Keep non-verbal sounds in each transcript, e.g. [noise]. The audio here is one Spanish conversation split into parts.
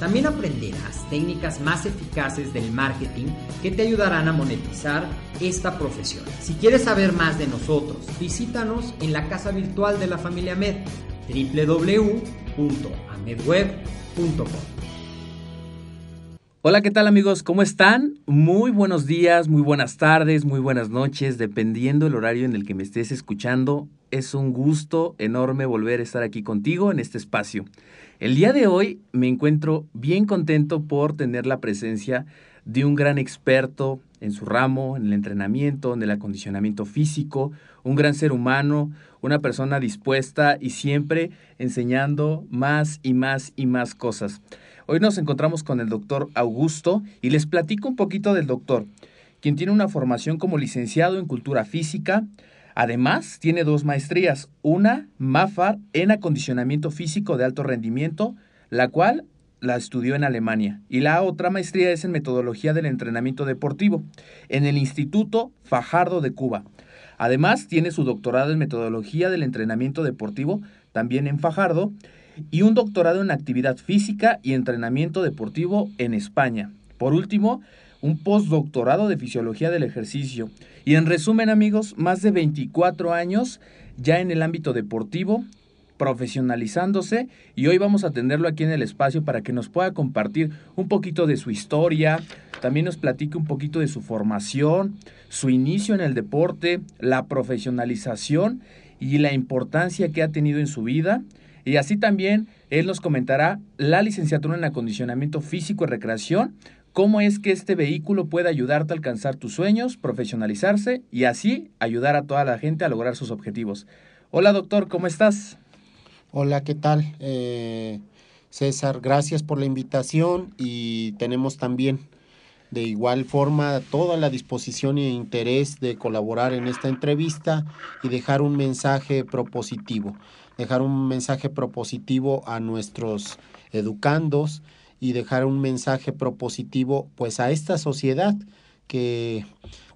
También aprenderás técnicas más eficaces del marketing que te ayudarán a monetizar esta profesión. Si quieres saber más de nosotros, visítanos en la casa virtual de la familia Med, www.amedweb.com. Hola, ¿qué tal amigos? ¿Cómo están? Muy buenos días, muy buenas tardes, muy buenas noches, dependiendo el horario en el que me estés escuchando. Es un gusto enorme volver a estar aquí contigo en este espacio. El día de hoy me encuentro bien contento por tener la presencia de un gran experto en su ramo, en el entrenamiento, en el acondicionamiento físico, un gran ser humano, una persona dispuesta y siempre enseñando más y más y más cosas. Hoy nos encontramos con el doctor Augusto y les platico un poquito del doctor, quien tiene una formación como licenciado en cultura física. Además, tiene dos maestrías, una MAFAR en acondicionamiento físico de alto rendimiento, la cual la estudió en Alemania, y la otra maestría es en metodología del entrenamiento deportivo, en el Instituto Fajardo de Cuba. Además, tiene su doctorado en metodología del entrenamiento deportivo, también en Fajardo, y un doctorado en actividad física y entrenamiento deportivo en España. Por último, un postdoctorado de fisiología del ejercicio. Y en resumen, amigos, más de 24 años ya en el ámbito deportivo, profesionalizándose y hoy vamos a tenerlo aquí en el espacio para que nos pueda compartir un poquito de su historia, también nos platique un poquito de su formación, su inicio en el deporte, la profesionalización y la importancia que ha tenido en su vida y así también él nos comentará la licenciatura en acondicionamiento físico y recreación, cómo es que este vehículo puede ayudarte a alcanzar tus sueños, profesionalizarse y así ayudar a toda la gente a lograr sus objetivos. Hola doctor, ¿cómo estás? Hola, ¿qué tal? Eh, César, gracias por la invitación y tenemos también de igual forma toda la disposición e interés de colaborar en esta entrevista y dejar un mensaje propositivo dejar un mensaje propositivo a nuestros educandos y dejar un mensaje propositivo pues a esta sociedad que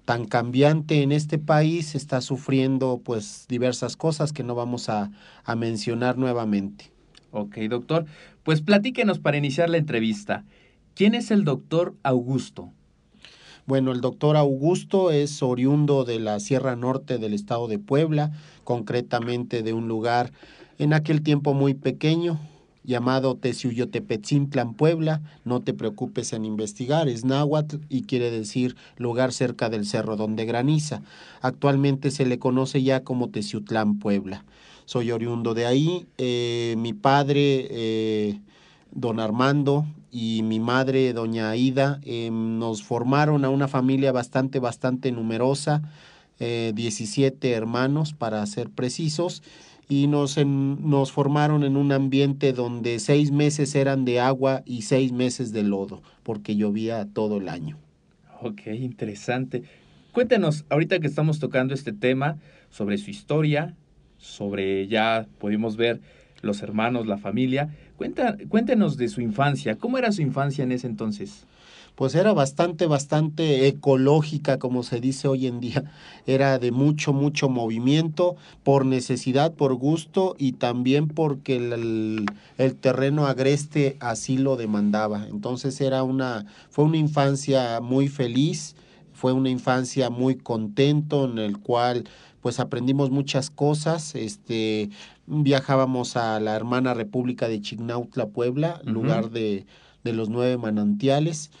tan cambiante en este país está sufriendo pues diversas cosas que no vamos a, a mencionar nuevamente. Ok, doctor. Pues platíquenos para iniciar la entrevista. ¿Quién es el doctor Augusto? Bueno, el doctor Augusto es oriundo de la Sierra Norte del estado de Puebla, concretamente de un lugar en aquel tiempo muy pequeño llamado Teciuyotepetzintlan, Puebla. No te preocupes en investigar, es náhuatl y quiere decir lugar cerca del cerro donde graniza. Actualmente se le conoce ya como Teciutlán, Puebla. Soy oriundo de ahí. Eh, mi padre, eh, don Armando, y mi madre, doña Aida, eh, nos formaron a una familia bastante, bastante numerosa, 17 hermanos para ser precisos y nos, nos formaron en un ambiente donde seis meses eran de agua y seis meses de lodo, porque llovía todo el año. Ok, interesante. Cuéntenos, ahorita que estamos tocando este tema, sobre su historia, sobre ya pudimos ver los hermanos, la familia. Cuenta, cuéntenos de su infancia. ¿Cómo era su infancia en ese entonces? Pues era bastante, bastante ecológica, como se dice hoy en día. Era de mucho, mucho movimiento, por necesidad, por gusto y también porque el, el terreno agreste así lo demandaba. Entonces era una, fue una infancia muy feliz, fue una infancia muy contento en el cual pues aprendimos muchas cosas, este viajábamos a la hermana República de Chignautla, Puebla, lugar de, de los nueve manantiales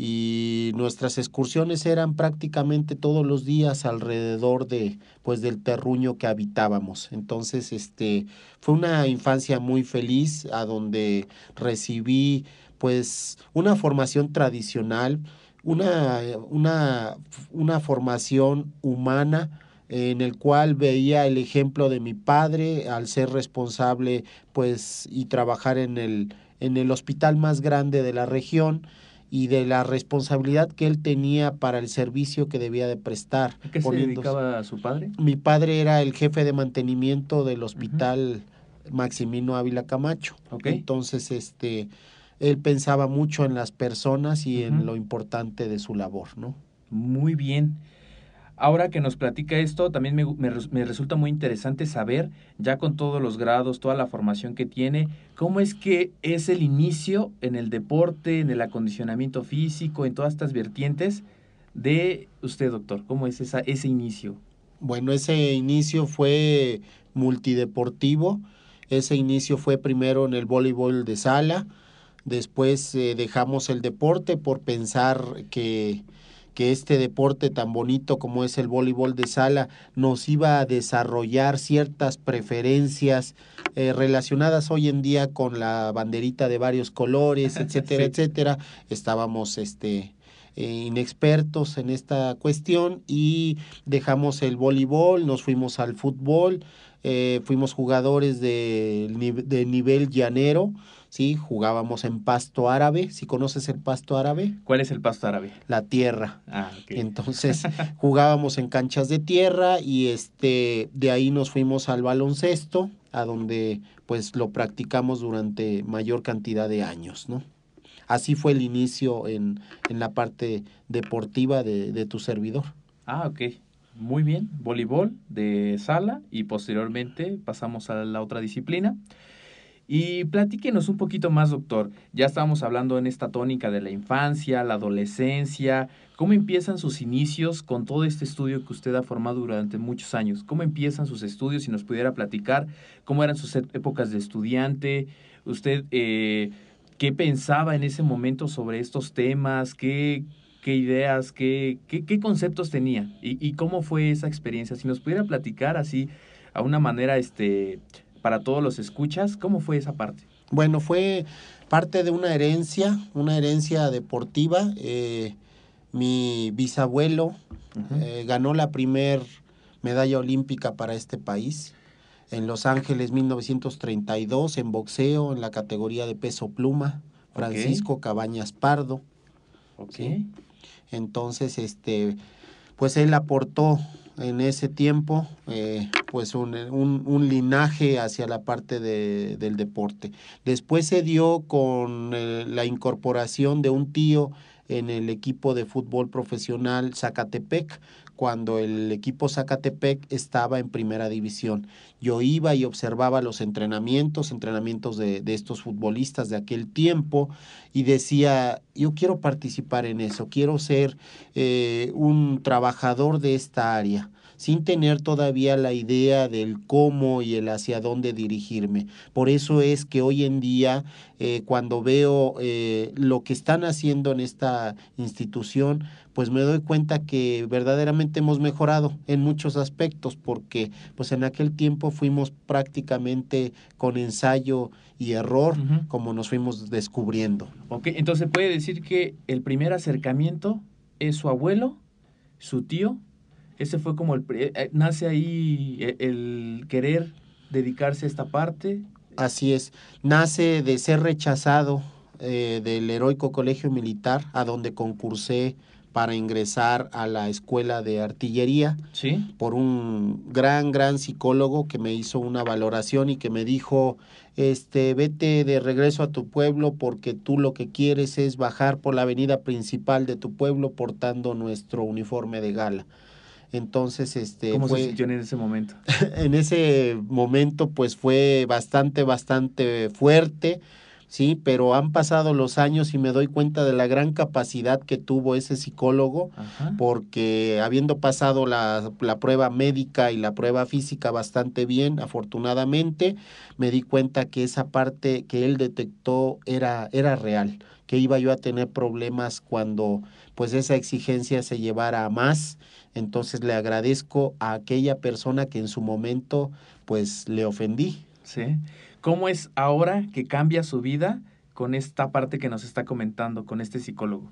y nuestras excursiones eran prácticamente todos los días alrededor de pues del terruño que habitábamos. Entonces, este fue una infancia muy feliz a donde recibí pues una formación tradicional, una, una, una formación humana en el cual veía el ejemplo de mi padre al ser responsable pues y trabajar en el, en el hospital más grande de la región y de la responsabilidad que él tenía para el servicio que debía de prestar. ¿A qué se dedicaba su padre? Mi padre era el jefe de mantenimiento del hospital Maximino Ávila Camacho. Entonces, este, él pensaba mucho en las personas y en lo importante de su labor, ¿no? Muy bien. Ahora que nos platica esto, también me, me me resulta muy interesante saber, ya con todos los grados, toda la formación que tiene, cómo es que es el inicio en el deporte, en el acondicionamiento físico, en todas estas vertientes de usted, doctor. ¿Cómo es esa, ese inicio? Bueno, ese inicio fue multideportivo. Ese inicio fue primero en el voleibol de sala. Después eh, dejamos el deporte por pensar que, que este deporte tan bonito como es el voleibol de sala nos iba a desarrollar ciertas preferencias eh, relacionadas hoy en día con la banderita de varios colores, [laughs] etcétera, Sí. etcétera. Estábamos este, eh, inexpertos en esta cuestión y dejamos el voleibol, nos fuimos al fútbol, eh, fuimos jugadores de nivel llanero, ¿sí? jugábamos en pasto árabe, si conoces el pasto árabe, ¿Cuál es el pasto árabe? la tierra. Ah, ok. Entonces [laughs] jugábamos en canchas de tierra y este de ahí nos fuimos al baloncesto, a donde pues lo practicamos durante mayor cantidad de años, ¿no? Así fue el inicio en, en la parte deportiva de, de tu servidor. Ah, ok. Muy bien. Voleibol de sala y posteriormente pasamos a la otra disciplina. Y platíquenos un poquito más, doctor. Ya estábamos hablando en esta tónica de la infancia, la adolescencia. ¿Cómo empiezan sus inicios con todo este estudio que usted ha formado durante muchos años? ¿Cómo empiezan sus estudios? Si nos pudiera platicar cómo eran sus ép- épocas de estudiante. ¿Usted eh, qué pensaba en ese momento sobre estos temas? ¿Qué, ideas, qué conceptos tenía? ¿Y, ¿Y cómo fue esa experiencia? Si nos pudiera platicar así a una manera, este, para todos los escuchas, ¿cómo fue esa parte? Bueno, fue parte de una herencia, una herencia deportiva. eh, mi bisabuelo eh, ganó la primer medalla olímpica para este país en Los Ángeles 1932 en boxeo en la categoría de peso pluma, Francisco Cabañas Pardo. Sí. Entonces, este, pues él aportó en ese tiempo eh, pues un, un- un linaje hacia la parte de- del deporte. Después se dio con eh, la incorporación de un tío en el equipo de fútbol profesional Zacatepec, cuando el equipo Zacatepec estaba en primera división. Yo iba y observaba los entrenamientos, entrenamientos de, de estos futbolistas de aquel tiempo, y decía, yo quiero participar en eso, quiero ser eh, un trabajador de esta área sin tener todavía la idea del cómo y el hacia dónde dirigirme. Por eso es que hoy en día, eh, cuando veo eh, lo que están haciendo en esta institución, pues me doy cuenta que verdaderamente hemos mejorado en muchos aspectos, porque pues en aquel tiempo fuimos prácticamente con ensayo y error, como nos fuimos descubriendo. Ok, entonces puede decir que el primer acercamiento es su abuelo, su tío. Ese fue como el... eh, nace ahí eh, el querer dedicarse a esta parte. Así es, nace de ser rechazado eh, del heroico colegio militar a donde concursé para ingresar a la escuela de artillería Sí. por un gran, gran psicólogo que me hizo una valoración y que me dijo, este, vete de regreso a tu pueblo porque tú lo que quieres es bajar por la avenida principal de tu pueblo portando nuestro uniforme de gala. Entonces, este, ¿Cómo fue- se sintió en ese momento? [laughs] en ese momento pues fue bastante, bastante fuerte, sí, pero han pasado los años y me doy cuenta de la gran capacidad que tuvo ese psicólogo Ajá. porque habiendo pasado la, la prueba médica y la prueba física bastante bien, afortunadamente, me di cuenta que esa parte que él detectó era, era real, que iba yo a tener problemas cuando pues esa exigencia se llevara a más. Entonces le agradezco a aquella persona que en su momento pues le ofendí. Sí. ¿Cómo es ahora que cambia su vida con esta parte que nos está comentando, con este psicólogo?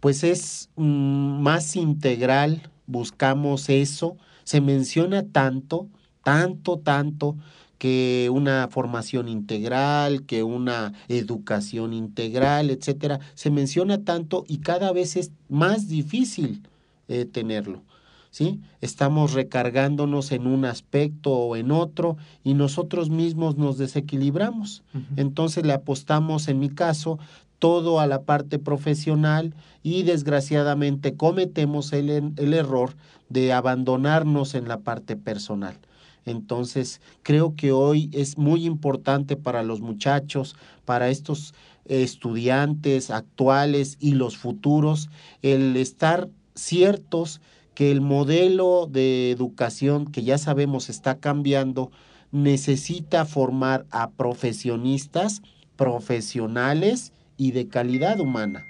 pues es mm, más integral, buscamos eso, se menciona tanto, tanto, tanto que una formación integral, que una educación integral, etcétera, se menciona tanto y cada vez es más difícil eh, tenerlo. ¿Sí? Estamos recargándonos en un aspecto o en otro y nosotros mismos nos desequilibramos. Entonces le apostamos, en mi caso, todo a la parte profesional y desgraciadamente cometemos el, el error de abandonarnos en la parte personal. Entonces, creo que hoy es muy importante para los muchachos, para estos estudiantes actuales y los futuros, el estar ciertos que el modelo de educación que ya sabemos está cambiando necesita formar a profesionistas, profesionales y de calidad humana.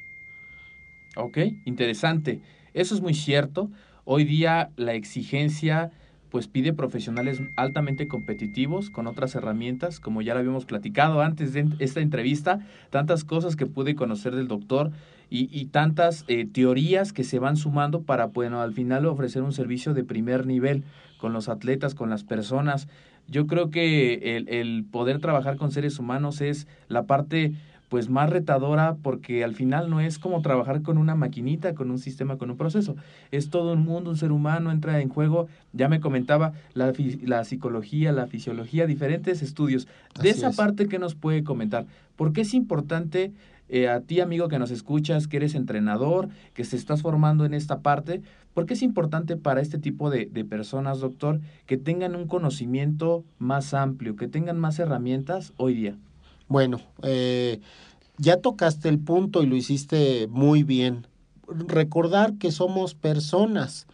Ok, interesante. Eso es muy cierto. Hoy día la exigencia pues pide profesionales altamente competitivos con otras herramientas, como ya lo habíamos platicado antes de esta entrevista, tantas cosas que pude conocer del doctor y, y tantas eh, teorías que se van sumando para, bueno, al final ofrecer un servicio de primer nivel con los atletas, con las personas. Yo creo que el, el poder trabajar con seres humanos es la parte pues más retadora porque al final no es como trabajar con una maquinita, con un sistema, con un proceso. Es todo un mundo, un ser humano entra en juego. Ya me comentaba la, la psicología, la fisiología, diferentes estudios. De Así esa es. parte que nos puede comentar, ¿por qué es importante eh, a ti, amigo, que nos escuchas, que eres entrenador, que se estás formando en esta parte, ¿por qué es importante para este tipo de, de personas, doctor, que tengan un conocimiento más amplio, que tengan más herramientas hoy día? Bueno, eh, ya tocaste el punto y lo hiciste muy bien. Recordar que somos personas,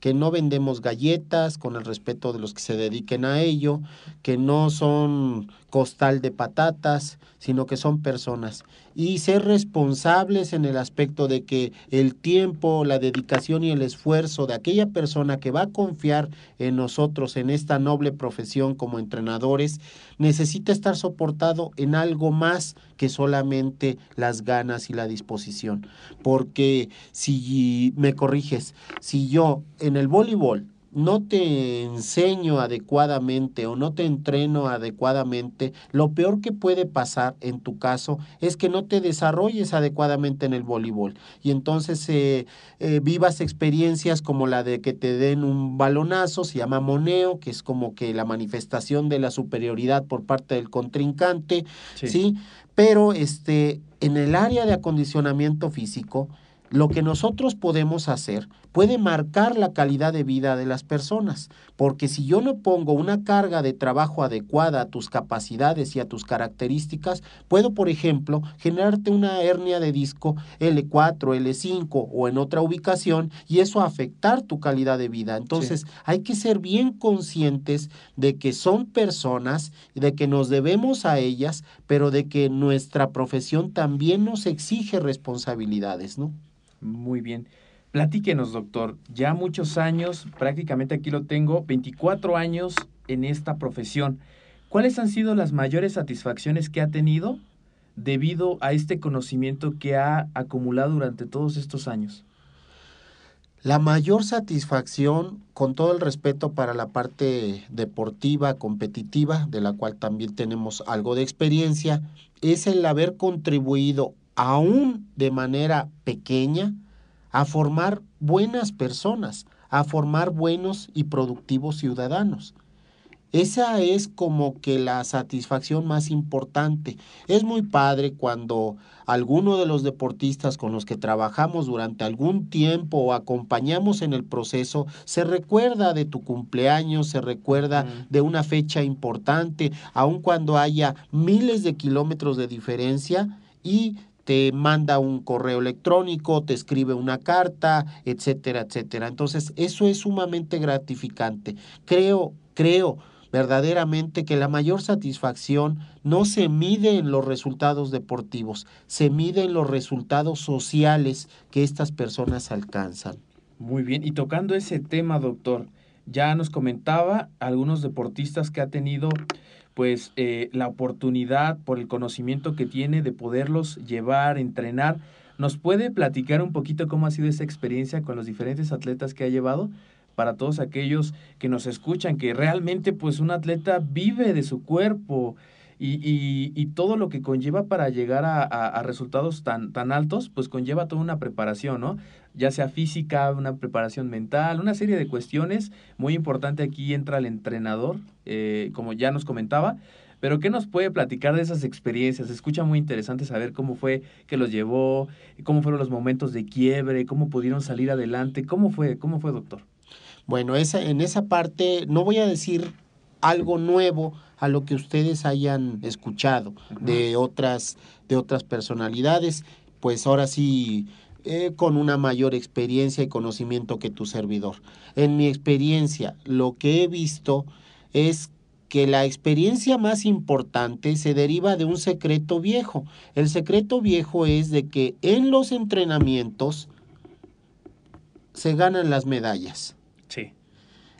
que no vendemos galletas con el respeto de los que se dediquen a ello, que no son costal de patatas, sino que son personas. Y ser responsables en el aspecto de que el tiempo, la dedicación y el esfuerzo de aquella persona que va a confiar en nosotros, en esta noble profesión como entrenadores, necesita estar soportado en algo más que solamente las ganas y la disposición. Porque si me corriges, si yo en el voleibol no te enseño adecuadamente o no te entreno adecuadamente, lo peor que puede pasar en tu caso es que no te desarrolles adecuadamente en el voleibol y entonces eh, eh, vivas experiencias como la de que te den un balonazo, se llama moneo, que es como que la manifestación de la superioridad por parte del contrincante, ¿sí? Pero este, en el área de acondicionamiento físico, lo que nosotros podemos hacer puede marcar la calidad de vida de las personas, porque si yo no pongo una carga de trabajo adecuada a tus capacidades y a tus características, puedo, por ejemplo, generarte una hernia de disco L4, L5 o en otra ubicación y eso afectar tu calidad de vida. Entonces, sí. hay que ser bien conscientes de que son personas, de que nos debemos a ellas, pero de que nuestra profesión también nos exige responsabilidades, ¿no? Muy bien. Platíquenos, doctor. Ya muchos años, prácticamente aquí lo tengo, 24 años en esta profesión. ¿Cuáles han sido las mayores satisfacciones que ha tenido debido a este conocimiento que ha acumulado durante todos estos años? La mayor satisfacción, con todo el respeto para la parte deportiva, competitiva, de la cual también tenemos algo de experiencia, es el haber contribuido aún de manera pequeña a formar buenas personas, a formar buenos y productivos ciudadanos. Esa es como que la satisfacción más importante. Es muy padre cuando alguno de los deportistas con los que trabajamos durante algún tiempo o acompañamos en el proceso se recuerda de tu cumpleaños, se recuerda de una fecha importante, aun cuando haya miles de kilómetros de diferencia y te manda un correo electrónico, te escribe una carta, etcétera, etcétera. Entonces, eso es sumamente gratificante. Creo, creo verdaderamente que la mayor satisfacción no se mide en los resultados deportivos, se mide en los resultados sociales que estas personas alcanzan. Muy bien, y tocando ese tema, doctor, ya nos comentaba algunos deportistas que ha tenido pues eh, la oportunidad por el conocimiento que tiene de poderlos llevar, entrenar. ¿Nos puede platicar un poquito cómo ha sido esa experiencia con los diferentes atletas que ha llevado? para todos aquellos que nos escuchan, que realmente pues un atleta vive de su cuerpo y, y, todo lo que conlleva para llegar a, a, resultados tan, tan altos, pues conlleva toda una preparación, ¿no? Ya sea física, una preparación mental, una serie de cuestiones. Muy importante aquí entra el entrenador, eh, como ya nos comentaba, pero ¿qué nos puede platicar de esas experiencias? Se escucha muy interesante saber cómo fue que los llevó, cómo fueron los momentos de quiebre, cómo pudieron salir adelante, cómo fue, cómo fue, doctor. Bueno, esa, en esa parte no voy a decir algo nuevo a lo que ustedes hayan escuchado de otras, de otras personalidades, pues ahora sí eh, con una mayor experiencia y conocimiento que tu servidor. En mi experiencia, lo que he visto es que la experiencia más importante se deriva de un secreto viejo. El secreto viejo es de que en los entrenamientos se ganan las medallas.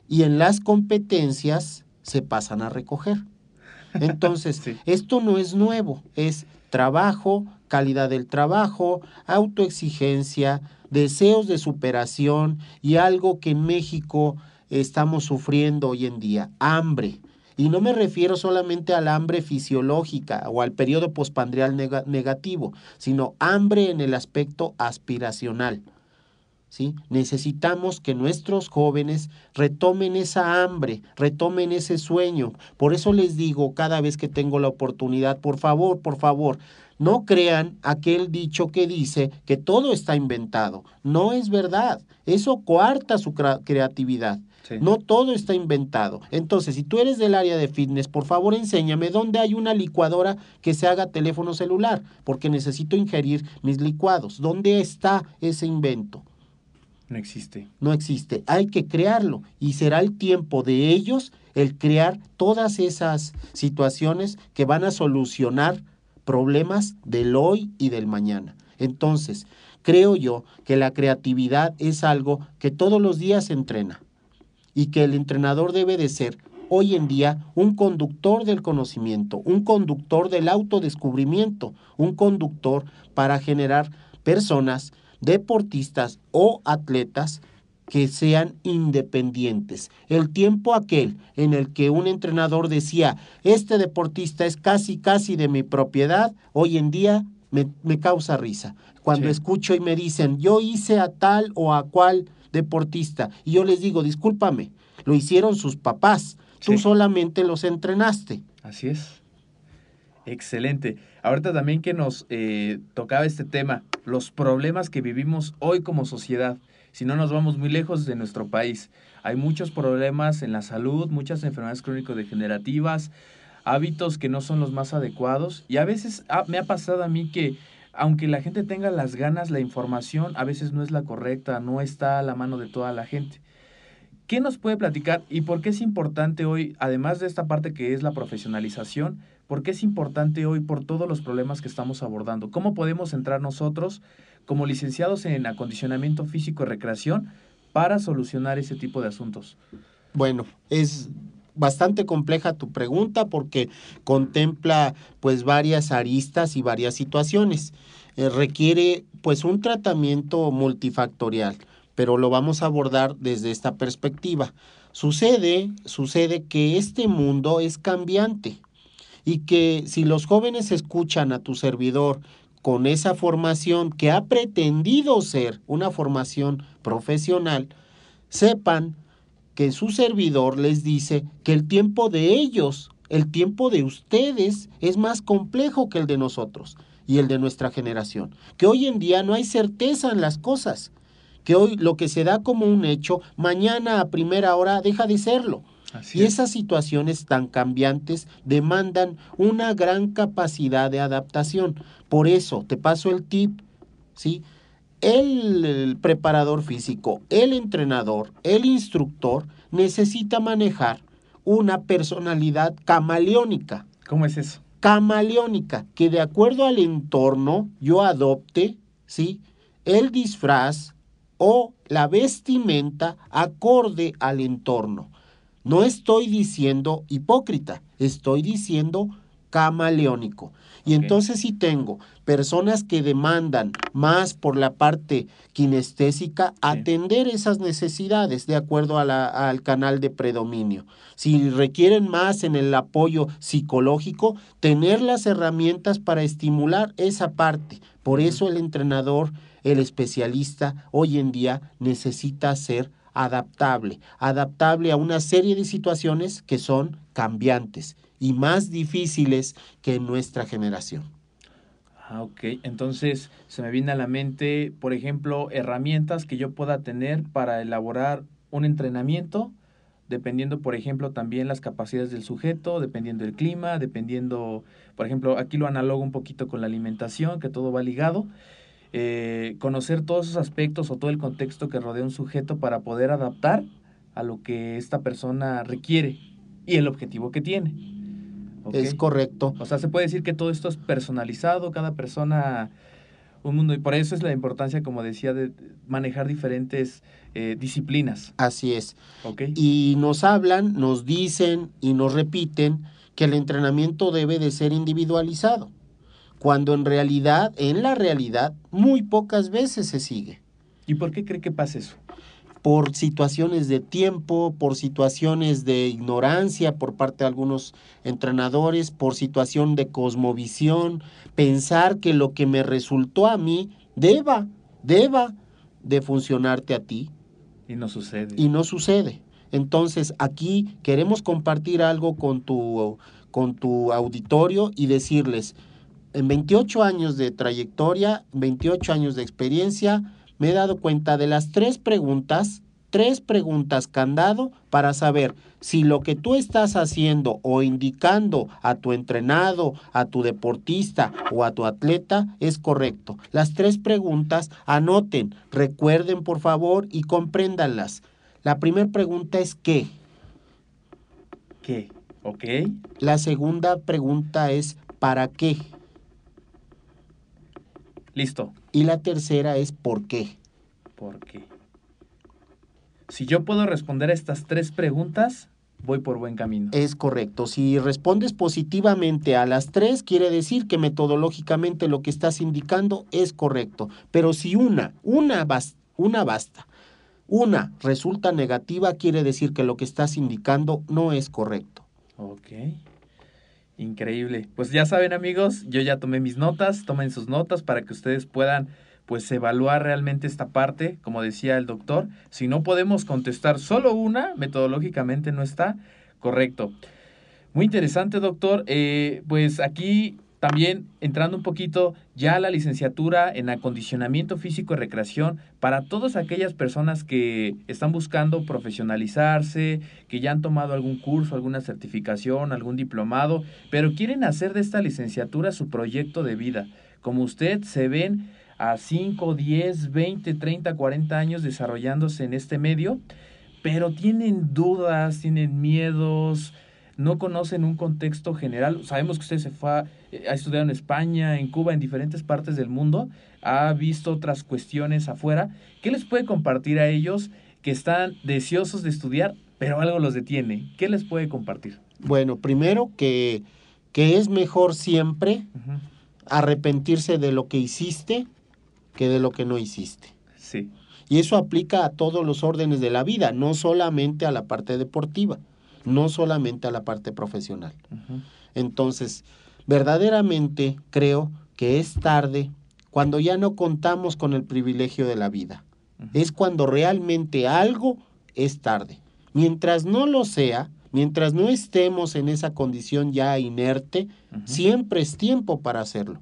Y en las competencias se pasan a recoger. [laughs] Entonces, esto no es nuevo, es trabajo, calidad del trabajo, autoexigencia, deseos de superación y algo que en México estamos sufriendo hoy en día, hambre. Y no me refiero solamente al hambre fisiológica o al periodo pospandrial negativo, sino hambre en el aspecto aspiracional. ¿sí? Necesitamos que nuestros jóvenes retomen esa hambre, retomen ese sueño. Por eso les digo cada vez que tengo la oportunidad, por favor, por favor, no crean aquel dicho que dice que todo está inventado. No es verdad. Eso coarta su creatividad. No todo está inventado. Entonces, si tú eres del área de fitness, por favor enséñame dónde hay una licuadora que se haga teléfono celular, porque necesito ingerir mis licuados. ¿Dónde está ese invento? No existe. No existe. Hay que crearlo y será el tiempo de ellos el crear todas esas situaciones que van a solucionar problemas del hoy y del mañana. Entonces, creo yo que la creatividad es algo que todos los días se entrena y que el entrenador debe de ser hoy en día un conductor del conocimiento, un conductor del autodescubrimiento, un conductor para generar personas deportistas o atletas que sean independientes. El tiempo aquel en el que un entrenador decía, este deportista es casi, casi de mi propiedad, hoy en día me, causa risa. Cuando escucho y me dicen, yo hice a tal o a cual deportista, y yo les digo, discúlpame, lo hicieron sus papás, tú solamente los entrenaste. Así es. Excelente. Ahorita también que nos eh, tocaba este tema, los problemas que vivimos hoy como sociedad, si no nos vamos muy lejos de nuestro país. Hay muchos problemas en la salud, muchas enfermedades crónico-degenerativas, hábitos que no son los más adecuados y a veces ah, me ha pasado a mí que aunque la gente tenga las ganas, la información a veces no es la correcta, no está a la mano de toda la gente. ¿Qué nos puede platicar y por qué es importante hoy, además de esta parte que es la profesionalización, por qué es importante hoy por todos los problemas que estamos abordando? ¿Cómo podemos entrar nosotros como licenciados en acondicionamiento físico y recreación para solucionar ese tipo de asuntos? Bueno, es bastante compleja tu pregunta porque contempla pues varias aristas y varias situaciones. Eh, requiere pues un tratamiento multifactorial pero lo vamos a abordar desde esta perspectiva. Sucede, sucede que este mundo es cambiante y que si los jóvenes escuchan a tu servidor con esa formación que ha pretendido ser una formación profesional, sepan que su servidor les dice que el tiempo de ellos, el tiempo de ustedes es más complejo que el de nosotros y el de nuestra generación, que hoy en día no hay certeza en las cosas, que hoy lo que se da como un hecho, mañana a primera hora deja de serlo. Así Y es. esas situaciones tan cambiantes demandan una gran capacidad de adaptación. Por eso, te paso el tip, ¿sí? El, el preparador físico, el entrenador, el instructor necesita manejar una personalidad camaleónica ¿Cómo es eso? camaleónica, que de acuerdo al entorno yo adopte, ¿sí? El disfraz o la vestimenta acorde al entorno. No estoy diciendo hipócrita, estoy diciendo camaleónico. Y entonces si tengo personas que demandan más por la parte kinestésica, atender esas necesidades de acuerdo a la- al canal de predominio. Si requieren más en el apoyo psicológico, tener las herramientas para estimular esa parte. Por eso el entrenador, el especialista, hoy en día necesita ser adaptable, adaptable a una serie de situaciones que son cambiantes y más difíciles que en nuestra generación. Ah, ok. Entonces se me viene a la mente, por ejemplo, herramientas que yo pueda tener para elaborar un entrenamiento, dependiendo, por ejemplo, también las capacidades del sujeto, dependiendo del clima, dependiendo, por ejemplo, aquí lo analogo un poquito con la alimentación, que todo va ligado. Eh, conocer todos esos aspectos o todo el contexto que rodea un sujeto para poder adaptar a lo que esta persona requiere y el objetivo que tiene. Es correcto. O sea, se puede decir que todo esto es personalizado, cada persona un mundo, y por eso es la importancia, como decía, de manejar diferentes eh, disciplinas. Así es. ¿Ok? Y nos hablan, nos dicen y nos repiten que el entrenamiento debe de ser individualizado, cuando en realidad, en la realidad, muy pocas veces se sigue. ¿Y por qué cree que pasa eso? por situaciones de tiempo, por situaciones de ignorancia por parte de algunos entrenadores, por situación de cosmovisión, pensar que lo que me resultó a mí deba, deba de funcionarte a ti Y no sucede. y no sucede. Entonces aquí queremos compartir algo con tu, con tu auditorio y decirles, en 28 años de trayectoria, 28 años de experiencia, me he dado cuenta de las tres preguntas, tres preguntas candado para saber si lo que tú estás haciendo o indicando a tu entrenado, a tu deportista o a tu atleta es correcto. Las tres preguntas anoten, recuerden por favor y compréndanlas. La primera pregunta es ¿qué? ¿Qué? ¿Ok? La segunda pregunta es ¿para qué? Listo. Y la tercera es ¿por qué? ¿Por qué? Si yo puedo responder a estas tres preguntas, voy por buen camino. Es correcto. Si respondes positivamente a las tres, quiere decir que metodológicamente lo que estás indicando es correcto. Pero si una, una, bas- una basta, una resulta negativa, quiere decir que lo que estás indicando no es correcto. Ok. Increíble. Pues ya saben amigos, yo ya tomé mis notas, tomen sus notas para que ustedes puedan pues evaluar realmente esta parte, como decía el doctor. Si no podemos contestar solo una, metodológicamente no está correcto. Muy interesante, doctor. Eh, pues aquí también entrando un poquito ya a la licenciatura en acondicionamiento físico y recreación para todas aquellas personas que están buscando profesionalizarse, que ya han tomado algún curso, alguna certificación, algún diplomado, pero quieren hacer de esta licenciatura su proyecto de vida. Como usted se ven a 5, 10, 20, 30, 40 años desarrollándose en este medio, pero tienen dudas, tienen miedos, no conocen un contexto general. Sabemos que usted se fue a, ha estudiado en España, en Cuba, en diferentes partes del mundo, ha visto otras cuestiones afuera. ¿Qué les puede compartir a ellos que están deseosos de estudiar, pero algo los detiene? ¿Qué les puede compartir? Bueno, primero que, que es mejor siempre arrepentirse de lo que hiciste que de lo que no hiciste. Sí, Y eso aplica a todos los órdenes de la vida, no solamente a la parte deportiva, no solamente a la parte profesional. Entonces, verdaderamente creo que es tarde cuando ya no contamos con el privilegio de la vida. Es cuando realmente algo es tarde. Mientras no lo sea, mientras no estemos en esa condición ya inerte, siempre es tiempo para hacerlo.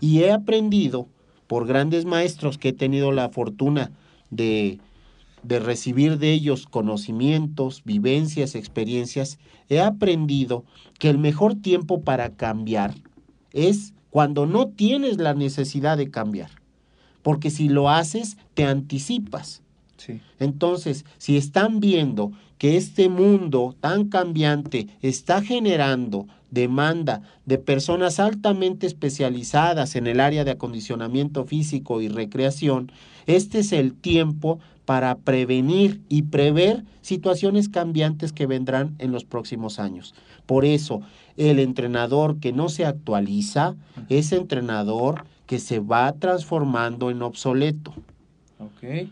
Y he aprendido por grandes maestros que he tenido la fortuna de, de recibir de ellos conocimientos, vivencias, experiencias, he aprendido que el mejor tiempo para cambiar es cuando no tienes la necesidad de cambiar. Porque si lo haces, te anticipas. Sí. Entonces, si están viendo que este mundo tan cambiante está generando demanda de personas altamente especializadas en el área de acondicionamiento físico y recreación, este es el tiempo para prevenir y prever situaciones cambiantes que vendrán en los próximos años. Por eso, el entrenador que no se actualiza es entrenador que se va transformando en obsoleto. Ok.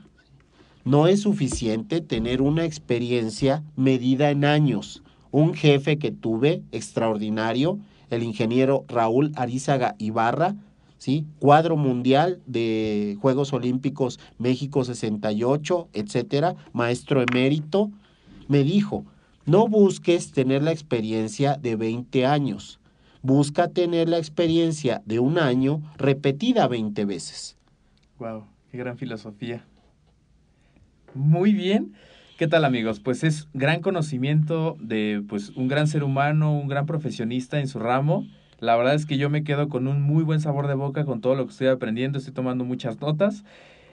No es suficiente tener una experiencia medida en años. Un jefe que tuve extraordinario, el ingeniero Raúl Arizaga Ibarra, ¿sí? Cuadro mundial de Juegos Olímpicos México 68, etcétera, maestro emérito, me dijo, no busques tener la experiencia de 20 años, busca tener la experiencia de un año repetida 20 veces. Wow, qué gran filosofía. Muy bien. ¿Qué tal amigos? Pues es gran conocimiento de pues un gran ser humano, un gran profesionista en su ramo. La verdad es que yo me quedo con un muy buen sabor de boca con todo lo que estoy aprendiendo, estoy tomando muchas notas.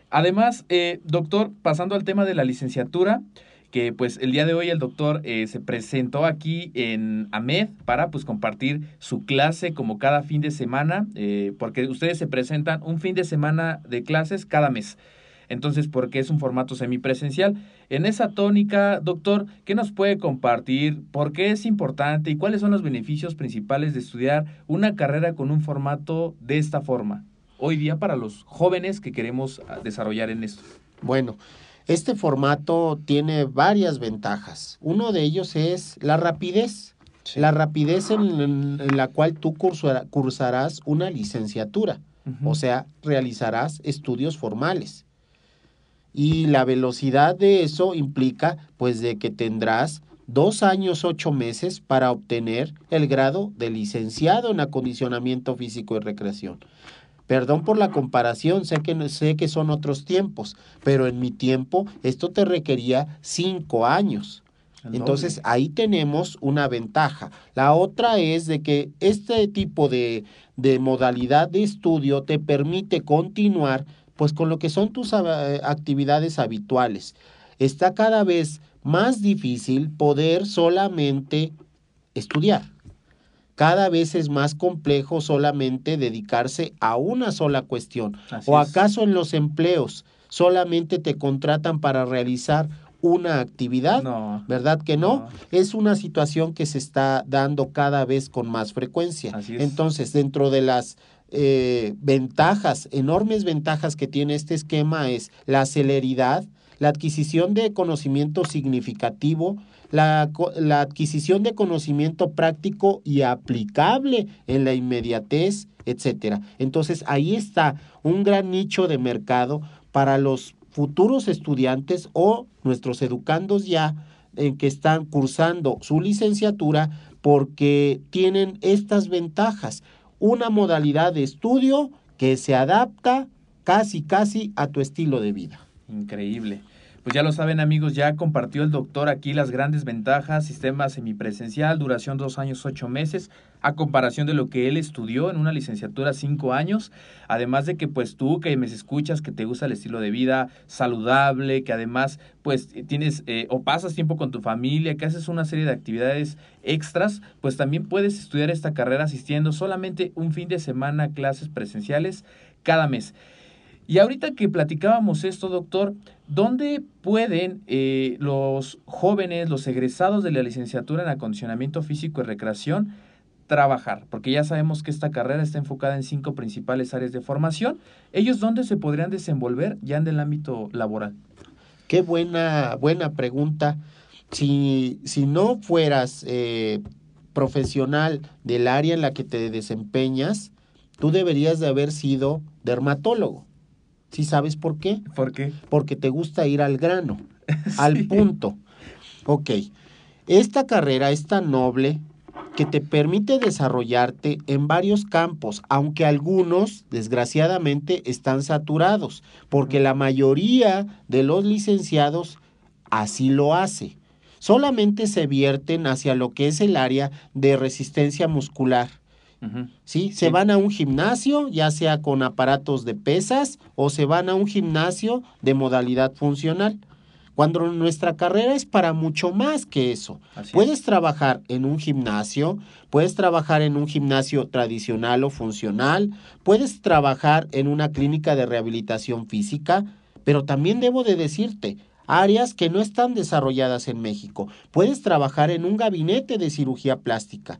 Además, eh, doctor, pasando al tema de la licenciatura, que pues el día de hoy el doctor eh, se presentó aquí en AMED para pues compartir su clase como cada fin de semana, eh, porque ustedes se presentan un fin de semana de clases cada mes. Entonces, porque es un formato semipresencial. En esa tónica, doctor, ¿qué nos puede compartir? ¿Por qué es importante y cuáles son los beneficios principales de estudiar una carrera con un formato de esta forma? Hoy día para los jóvenes que queremos ah, desarrollar en esto. Bueno, este formato tiene varias ventajas. Uno de ellos es la rapidez. Sí. La rapidez en, la cual tú cursarás una licenciatura, o sea, realizarás estudios formales. Y la velocidad de eso implica, pues, de que tendrás dos años, ocho meses para obtener el grado de licenciado en acondicionamiento físico y recreación. Perdón por la comparación, sé que, sé que son otros tiempos, pero en mi tiempo esto te requería cinco años. Entonces ahí tenemos una ventaja. La otra es de que este tipo de, de modalidad de estudio te permite continuar pues con lo que son tus ah, actividades habituales. Está cada vez más difícil poder solamente estudiar. Cada vez es más complejo solamente dedicarse a una sola cuestión. Así ¿O es. acaso en los empleos solamente te contratan para realizar una actividad? No. ¿Verdad que no? No. Es una situación que se está dando cada vez con más frecuencia. Así es. Entonces, dentro de las eh, ventajas, enormes ventajas que tiene este esquema es la celeridad, la adquisición de conocimiento significativo, la, la adquisición de conocimiento práctico y aplicable en la inmediatez, etcétera. Entonces, ahí está un gran nicho de mercado para los futuros estudiantes o nuestros educandos ya en que están cursando su licenciatura porque tienen estas ventajas. Una modalidad de estudio que se adapta casi, casi a tu estilo de vida. Increíble. Pues ya lo saben amigos, ya compartió el doctor aquí las grandes ventajas, sistema semipresencial, duración dos años, ocho meses, a comparación de lo que él estudió en una licenciatura cinco años, además de que pues tú que me escuchas, que te gusta el estilo de vida saludable, que además pues tienes eh, o pasas tiempo con tu familia, que haces una serie de actividades extras, pues también puedes estudiar esta carrera asistiendo solamente un fin de semana a clases presenciales cada mes. Y ahorita que platicábamos esto, doctor, ¿dónde pueden eh, los jóvenes, los egresados de la licenciatura en acondicionamiento físico y recreación trabajar? Porque ya sabemos que esta carrera está enfocada en cinco principales áreas de formación. ¿Ellos dónde se podrían desenvolver ya en el ámbito laboral? Qué buena, buena pregunta. Si, si no fueras eh, profesional del área en la que te desempeñas, tú deberías de haber sido dermatólogo. ¿Sí sabes por qué? ¿Por qué? Porque te gusta ir al grano, [laughs] al punto. Ok, esta carrera es tan noble que te permite desarrollarte en varios campos, aunque algunos, desgraciadamente, están saturados, porque la mayoría de los licenciados así lo hace. Solamente se vierten hacia lo que es el área de resistencia muscular. ¿sí? Se Sí. van a un gimnasio, ya sea con aparatos de pesas o se van a un gimnasio de modalidad funcional. Cuando nuestra carrera es para mucho más que eso. Así es. Puedes trabajar en un gimnasio, puedes trabajar en un gimnasio tradicional o funcional, puedes trabajar en una clínica de rehabilitación física, pero también debo de decirte, áreas que no están desarrolladas en México. Puedes trabajar en un gabinete de cirugía plástica.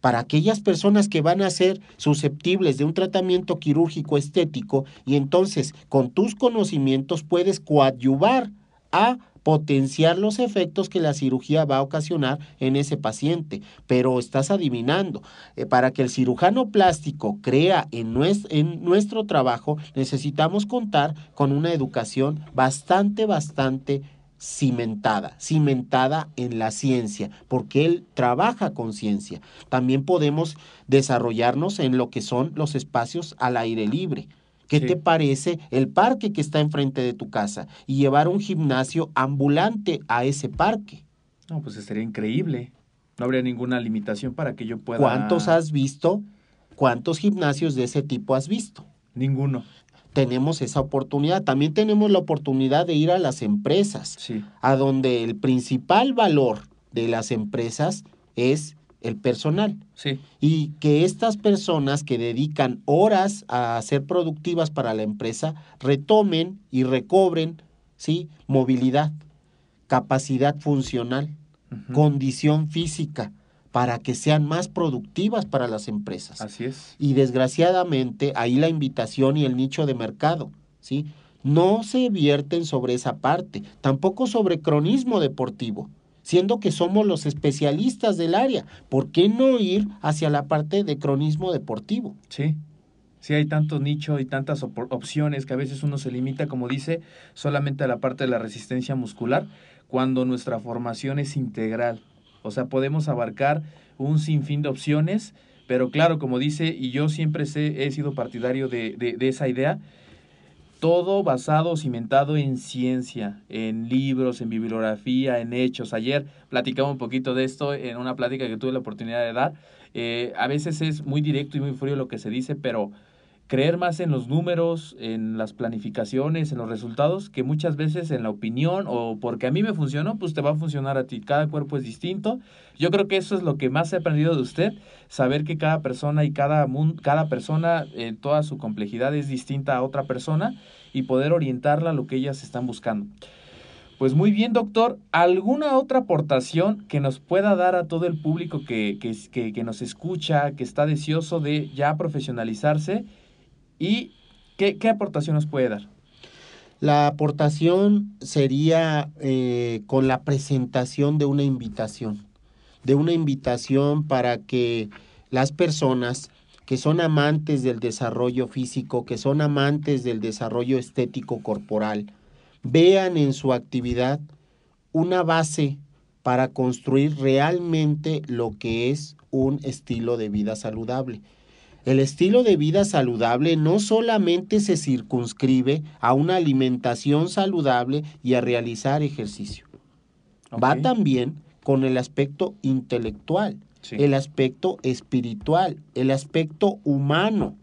Para aquellas personas que van a ser susceptibles de un tratamiento quirúrgico estético y entonces con tus conocimientos puedes coadyuvar a potenciar los efectos que la cirugía va a ocasionar en ese paciente. Pero estás adivinando, eh, para que el cirujano plástico crea en, en nuestro trabajo, necesitamos contar con una educación bastante, bastante cimentada, cimentada en la ciencia, porque él trabaja con ciencia. También podemos desarrollarnos en lo que son los espacios al aire libre. ¿Qué Sí. te parece el parque que está enfrente de tu casa y llevar un gimnasio ambulante a ese parque? No, pues estaría increíble. No habría ninguna limitación para que yo pueda. ¿Cuántos has visto? ¿Cuántos gimnasios de ese tipo has visto? Ninguno. Tenemos esa oportunidad. También tenemos la oportunidad de ir a las empresas. Sí. a donde el principal valor de las empresas es el personal Sí. y que estas personas que dedican horas a ser productivas para la empresa retomen y recobren ¿sí? movilidad, capacidad funcional, condición física para que sean más productivas para las empresas. Así es. Y desgraciadamente ahí la invitación y el nicho de mercado, ¿sí? No se vierten sobre esa parte, tampoco sobre cronismo deportivo, siendo que somos los especialistas del área. ¿Por qué no ir hacia la parte de cronismo deportivo? Sí. Sí, hay tanto nicho y tantas op- opciones que a veces uno se limita, como dice, solamente a la parte de la resistencia muscular, cuando nuestra formación es integral. O sea, podemos abarcar un sinfín de opciones, pero claro, como dice, y yo siempre sé- he sido partidario de, de- de esa idea, todo basado, cimentado en ciencia, en libros, en bibliografía, en hechos. Ayer platicaba un poquito de esto en una plática que tuve la oportunidad de dar. Eh, a veces es muy directo y muy frío lo que se dice, pero creer más en los números, en las planificaciones, en los resultados, que muchas veces en la opinión o porque a mí me funcionó, pues te va a funcionar a ti. Cada cuerpo es distinto. Yo creo que eso es lo que más he aprendido de usted, saber que cada persona y cada, mun- cada persona, en toda su complejidad, es distinta a otra persona y poder orientarla a lo que ellas están buscando. Pues muy bien, doctor. ¿Alguna otra aportación que nos pueda dar a todo el público que, que, que, que nos escucha, que está deseoso de ya profesionalizarse? ¿Y qué, qué aportación nos puede dar? La aportación sería eh, con la presentación de una invitación, de una invitación para que las personas que son amantes del desarrollo físico, que son amantes del desarrollo estético corporal, vean en su actividad una base para construir realmente lo que es un estilo de vida saludable. El estilo de vida saludable no solamente se circunscribe a una alimentación saludable y a realizar ejercicio. Va también con el aspecto intelectual, Sí. el aspecto espiritual, el aspecto humano,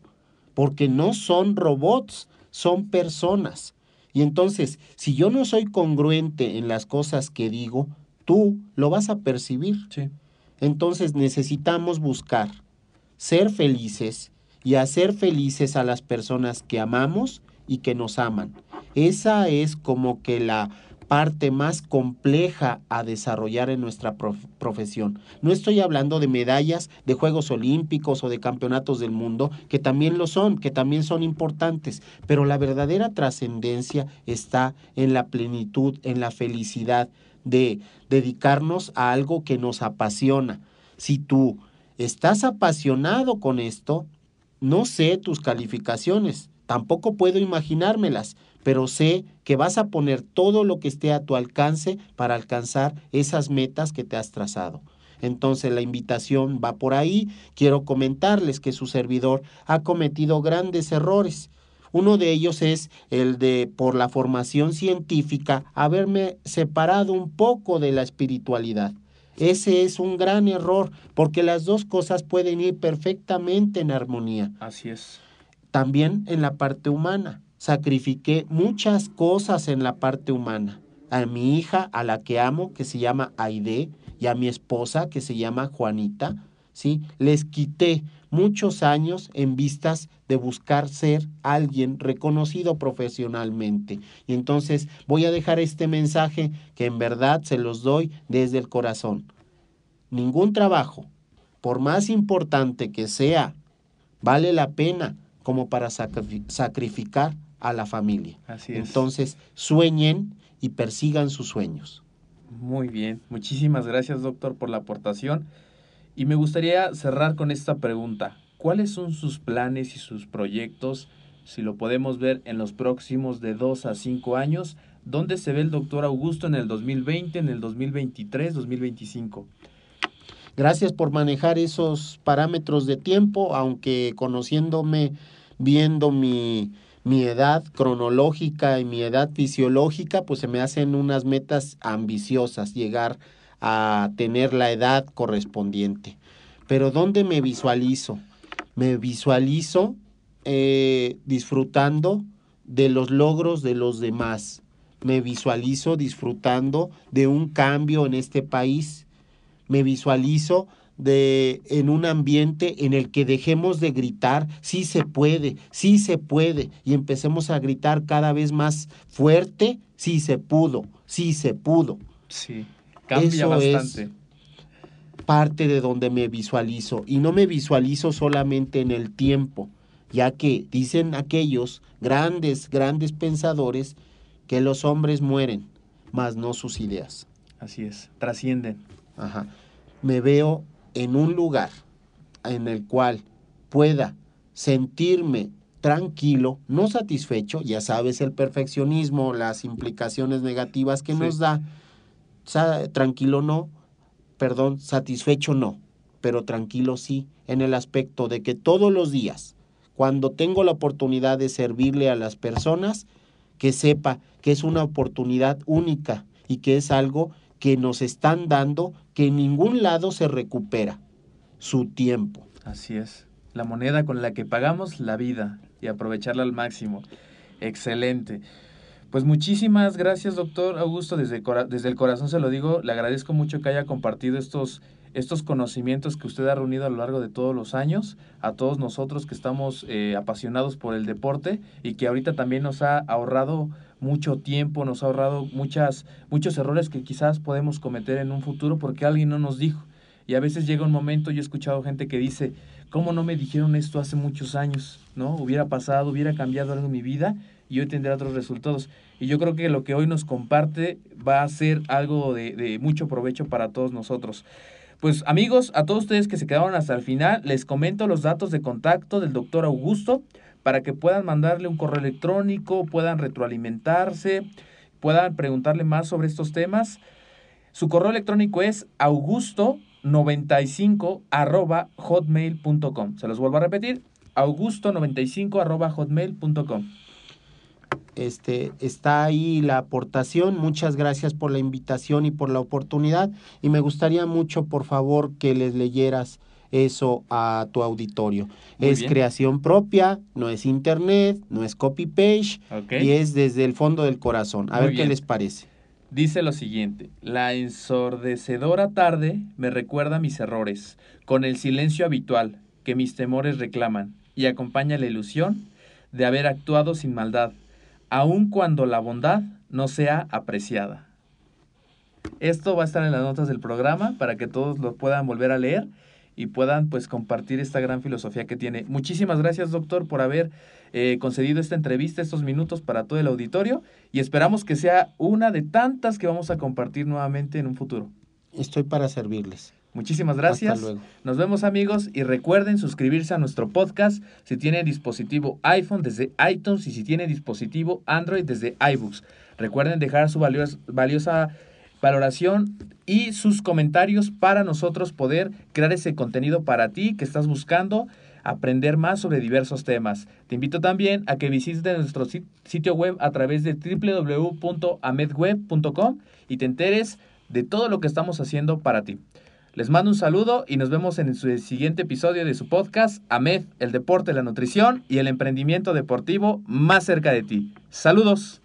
porque no son robots, son personas. Y entonces, si yo no soy congruente en las cosas que digo, tú lo vas a percibir. Sí. Entonces necesitamos buscar ser felices y hacer felices a las personas que amamos y que nos aman. Esa es como que la parte más compleja a desarrollar en nuestra prof- profesión. No estoy hablando de medallas de Juegos Olímpicos o de campeonatos del mundo, que también lo son, que también son importantes, pero la verdadera trascendencia está en la plenitud, en la felicidad de dedicarnos a algo que nos apasiona. Si tú estás apasionado con esto, no sé tus calificaciones, tampoco puedo imaginármelas, pero sé que vas a poner todo lo que esté a tu alcance para alcanzar esas metas que te has trazado. Entonces la invitación va por ahí. Quiero comentarles que su servidor ha cometido grandes errores. Uno de ellos es el de, por la formación científica, haberme separado un poco de la espiritualidad. Ese es un gran error, porque las dos cosas pueden ir perfectamente en armonía. Así es. También en la parte humana. Sacrifiqué muchas cosas en la parte humana. A mi hija, a la que amo, que se llama Aide, y a mi esposa, que se llama Juanita, ¿sí? Les quité muchos años en vistas de buscar ser alguien reconocido profesionalmente. Y entonces voy a dejar este mensaje que en verdad se los doy desde el corazón. Ningún trabajo, por más importante que sea, vale la pena como para sacrificar a la familia. Así es. Entonces, sueñen y persigan sus sueños. Muy bien, muchísimas gracias doctor por la aportación. Y me gustaría cerrar con esta pregunta. ¿Cuáles son sus planes y sus proyectos, si lo podemos ver en los próximos de dos a cinco años? ¿Dónde se ve el doctor Augusto en el 2020, en el 2023, 2025? Gracias por manejar esos parámetros de tiempo, aunque conociéndome, viendo mi, mi edad cronológica y mi edad fisiológica, pues se me hacen unas metas ambiciosas, llegar a tener la edad correspondiente. Pero ¿dónde me visualizo? Me visualizo eh, disfrutando de los logros de los demás. Me visualizo disfrutando de un cambio en este país. Me visualizo de en un ambiente en el que dejemos de gritar, sí se puede, sí se puede, y empecemos a gritar cada vez más fuerte, sí se pudo, sí se pudo. Sí, cambia bastante. Es parte de donde me visualizo, y no me visualizo solamente en el tiempo, ya que dicen aquellos grandes, grandes pensadores que los hombres mueren, mas no sus ideas. Así es, trascienden. Ajá. Me veo en un lugar en el cual pueda sentirme tranquilo, no satisfecho, ya sabes el perfeccionismo, las implicaciones negativas que Sí. nos da, tranquilo no, perdón, satisfecho no, pero tranquilo sí, en el aspecto de que todos los días, cuando tengo la oportunidad de servirle a las personas, que sepa que es una oportunidad única y que es algo que nos están dando que en ningún lado se recupera, su tiempo. Así es. La moneda con la que pagamos la vida y aprovecharla al máximo. Excelente. Pues muchísimas gracias, doctor Augusto. Desde, desde el corazón se lo digo. Le agradezco mucho que haya compartido estos, estos conocimientos que usted ha reunido a lo largo de todos los años. A todos nosotros que estamos eh, apasionados por el deporte y que ahorita también nos ha ahorrado mucho tiempo, nos ha ahorrado muchas, muchos errores que quizás podemos cometer en un futuro porque alguien no nos dijo. Y a veces llega un momento, yo he escuchado gente que dice, ¿cómo no me dijeron esto hace muchos años? ¿No? Hubiera pasado, hubiera cambiado algo en mi vida y hoy tendría otros resultados. Y yo creo que lo que hoy nos comparte va a ser algo de, de mucho provecho para todos nosotros. Pues amigos, a todos ustedes que se quedaron hasta el final, les comento los datos de contacto del doctor Augusto para que puedan mandarle un correo electrónico, puedan retroalimentarse, puedan preguntarle más sobre estos temas. Su correo electrónico es augusto95 arroba hotmail.com. Se los vuelvo a repetir, augusto95 arroba hotmail.com. Este, está ahí la aportación. Muchas gracias por la invitación y por la oportunidad. Y me gustaría mucho, por favor, que les leyeras eso a tu auditorio. Muy es bien. creación propia, no es internet, no es copy-page ¿ok? y es desde el fondo del corazón. A Muy ver bien. qué les parece. Dice lo siguiente, la ensordecedora tarde me recuerda mis errores, con el silencio habitual que mis temores reclaman, y acompaña la ilusión de haber actuado sin maldad, aun cuando la bondad no sea apreciada. Esto va a estar en las notas del programa para que todos lo puedan volver a leer y puedan pues compartir esta gran filosofía que tiene. Muchísimas gracias doctor por haber eh, concedido esta entrevista, estos minutos para todo el auditorio y esperamos que sea una de tantas que vamos a compartir nuevamente en un futuro. Estoy para servirles. Muchísimas gracias. Hasta luego. Nos vemos amigos y recuerden suscribirse a nuestro podcast si tienen dispositivo iPhone desde iTunes y si tienen dispositivo Android desde iBooks. Recuerden dejar su valios- valiosa valoración y sus comentarios para nosotros poder crear ese contenido para ti que estás buscando aprender más sobre diversos temas. Te invito también a que visites nuestro sit- sitio web a través de www.amedweb.com y te enteres de todo lo que estamos haciendo para ti. Les mando un saludo y nos vemos en su siguiente episodio de su podcast, AMED, el deporte, la nutrición y el emprendimiento deportivo más cerca de ti. Saludos.